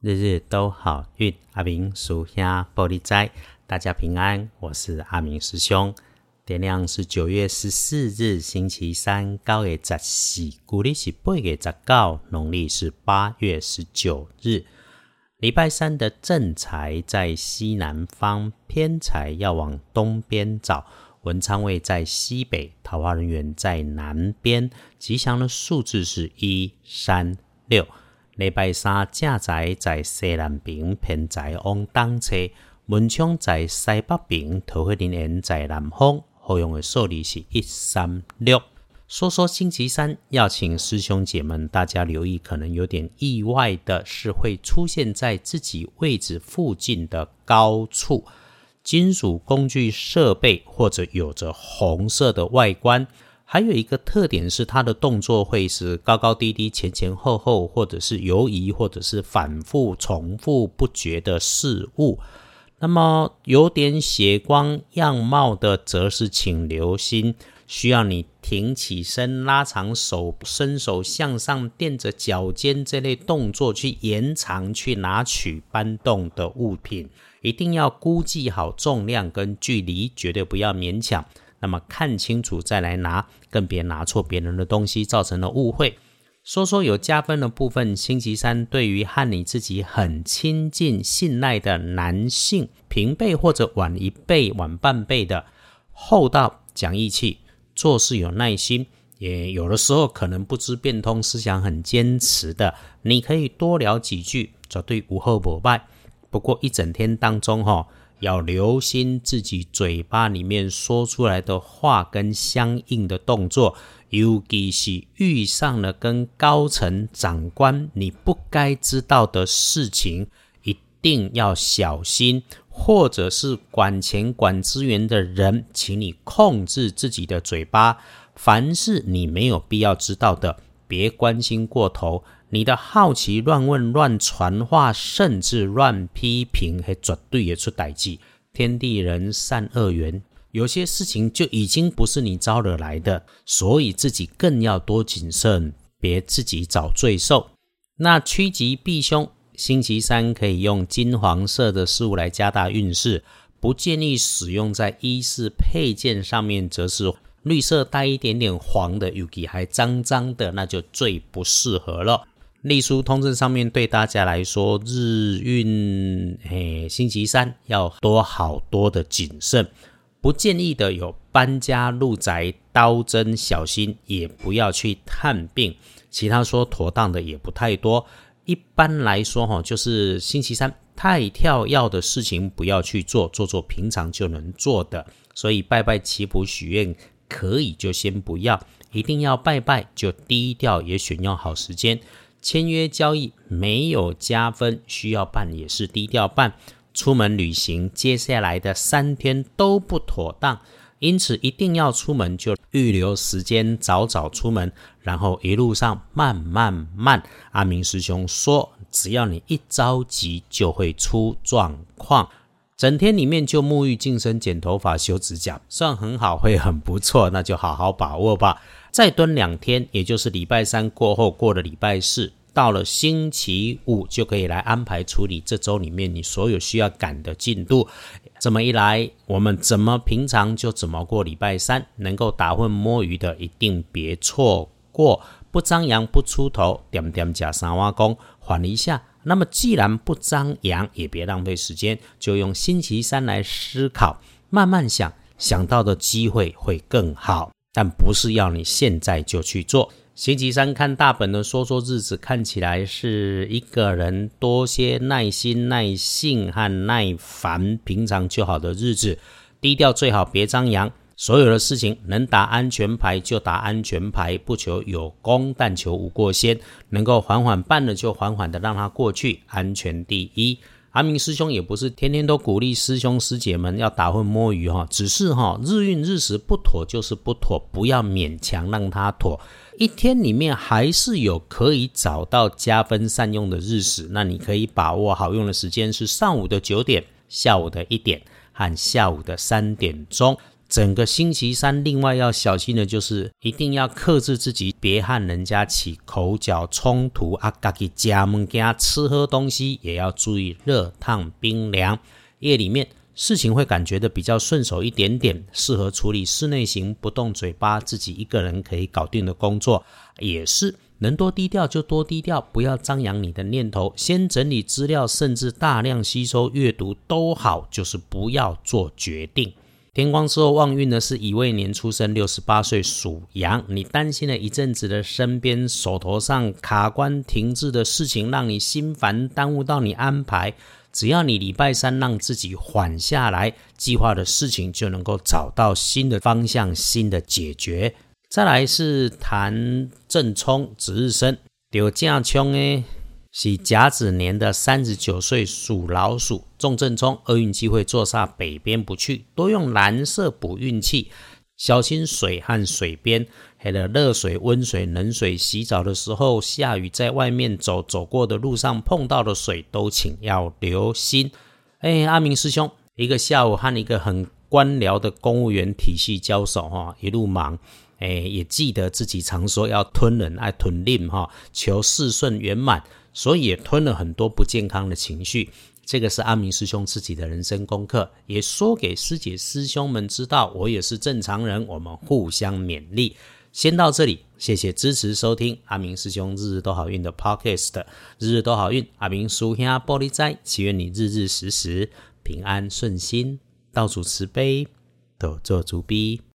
日日都好运，阿明属下玻璃斋，大家平安。我是阿明师兄。点亮是九月十四日，星期三，高月十四，古历是八月十九，农历是八月十九日。礼拜三的正财在西南方，偏财要往东边找。文昌位在西北，桃花人员在南边。吉祥的数字是一三六。礼拜三正在在西南边，偏在往东侧；文昌在西北边，桃花林园在南方。好用的数字是一三六。说说星期三，要请师兄姐们大家留意，可能有点意外的是，会出现在自己位置附近的高处，金属工具设备或者有着红色的外观。还有一个特点是，它的动作会是高高低低、前前后后，或者是游移，或者是反复重复不绝的事物。那么有点血光样貌的，则是请留心，需要你挺起身、拉长手、伸手向上垫着脚尖这类动作去延长、去拿取、搬动的物品，一定要估计好重量跟距离，绝对不要勉强。那么看清楚再来拿，更别拿错别人的东西，造成了误会。说说有加分的部分，星期三对于和你自己很亲近、信赖的男性平辈或者晚一辈、晚半辈的，厚道、讲义气，做事有耐心，也有的时候可能不知变通、思想很坚持的，你可以多聊几句，绝对无后不败。不过一整天当中，哈。要留心自己嘴巴里面说出来的话跟相应的动作，尤其是遇上了跟高层长官你不该知道的事情，一定要小心；或者是管钱管资源的人，请你控制自己的嘴巴，凡是你没有必要知道的，别关心过头。你的好奇、乱问、乱传话，甚至乱批评，还绝对也出歹计。天地人善恶缘，有些事情就已经不是你招惹来的，所以自己更要多谨慎，别自己找罪受。那趋吉避凶，星期三可以用金黄色的事物来加大运势，不建议使用在衣饰配件上面，则是绿色带一点点黄的，尤其还脏脏的，那就最不适合了。隶书通证上面对大家来说，日运诶，星期三要多好多的谨慎，不建议的有搬家入宅、刀针小心，也不要去探病。其他说妥当的也不太多。一般来说哈，就是星期三太跳要的事情不要去做，做做平常就能做的。所以拜拜祈福许愿可以就先不要，一定要拜拜就低调，也选用好时间。签约交易没有加分，需要办也是低调办。出门旅行，接下来的三天都不妥当，因此一定要出门就预留时间，早早出门，然后一路上慢慢慢。阿明师兄说，只要你一着急，就会出状况。整天里面就沐浴、净身、剪头发、修指甲，算很好，会很不错，那就好好把握吧。再蹲两天，也就是礼拜三过后过了礼拜四，到了星期五就可以来安排处理这周里面你所有需要赶的进度。这么一来，我们怎么平常就怎么过礼拜三，能够打混摸鱼的一定别错过，不张扬不出头，点点加三挖工缓一下。那么，既然不张扬，也别浪费时间，就用星期三来思考，慢慢想，想到的机会会更好。但不是要你现在就去做。星期三看大本的说说日子，看起来是一个人多些耐心、耐性和耐烦，平常就好的日子，低调最好，别张扬。所有的事情能打安全牌就打安全牌，不求有功，但求无过先。能够缓缓办了就缓缓的让它过去，安全第一。阿明师兄也不是天天都鼓励师兄师姐们要打混摸鱼哈，只是哈日运日时不妥就是不妥，不要勉强让它妥。一天里面还是有可以找到加分善用的日时，那你可以把握好用的时间是上午的九点、下午的一点和下午的三点钟。整个星期三，另外要小心的就是一定要克制自己，别和人家起口角冲突啊！家己家门家吃喝东西也要注意热烫冰凉。夜里面事情会感觉的比较顺手一点点，适合处理室内型不动嘴巴，自己一个人可以搞定的工作，也是能多低调就多低调，不要张扬你的念头，先整理资料，甚至大量吸收阅读都好，就是不要做决定。天光之后旺运呢，是乙未年出生，六十八岁属羊。你担心了一阵子的身边手头上卡关停滞的事情，让你心烦，耽误到你安排。只要你礼拜三让自己缓下来，计划的事情就能够找到新的方向、新的解决。再来是谈正冲值日生，有正冲诶。是甲子年的三十九岁属老鼠，重正冲，厄运机会坐煞北边不去，多用蓝色补运气，小心水和水边，还有热水、温水、冷水洗澡的时候，下雨在外面走走过的路上碰到的水都请要留心。哎，阿明师兄，一个下午和一个很官僚的公务员体系交手哈，一路忙，哎，也记得自己常说要吞忍爱吞令哈，求事顺圆满。所以也吞了很多不健康的情绪，这个是阿明师兄自己的人生功课，也说给师姐师兄们知道，我也是正常人，我们互相勉励。先到这里，谢谢支持收听阿明师兄日日都好运的 Podcast，日日都好运，阿明叔兄玻璃斋，祈愿你日日时时平安顺心，到处慈悲，都做足逼。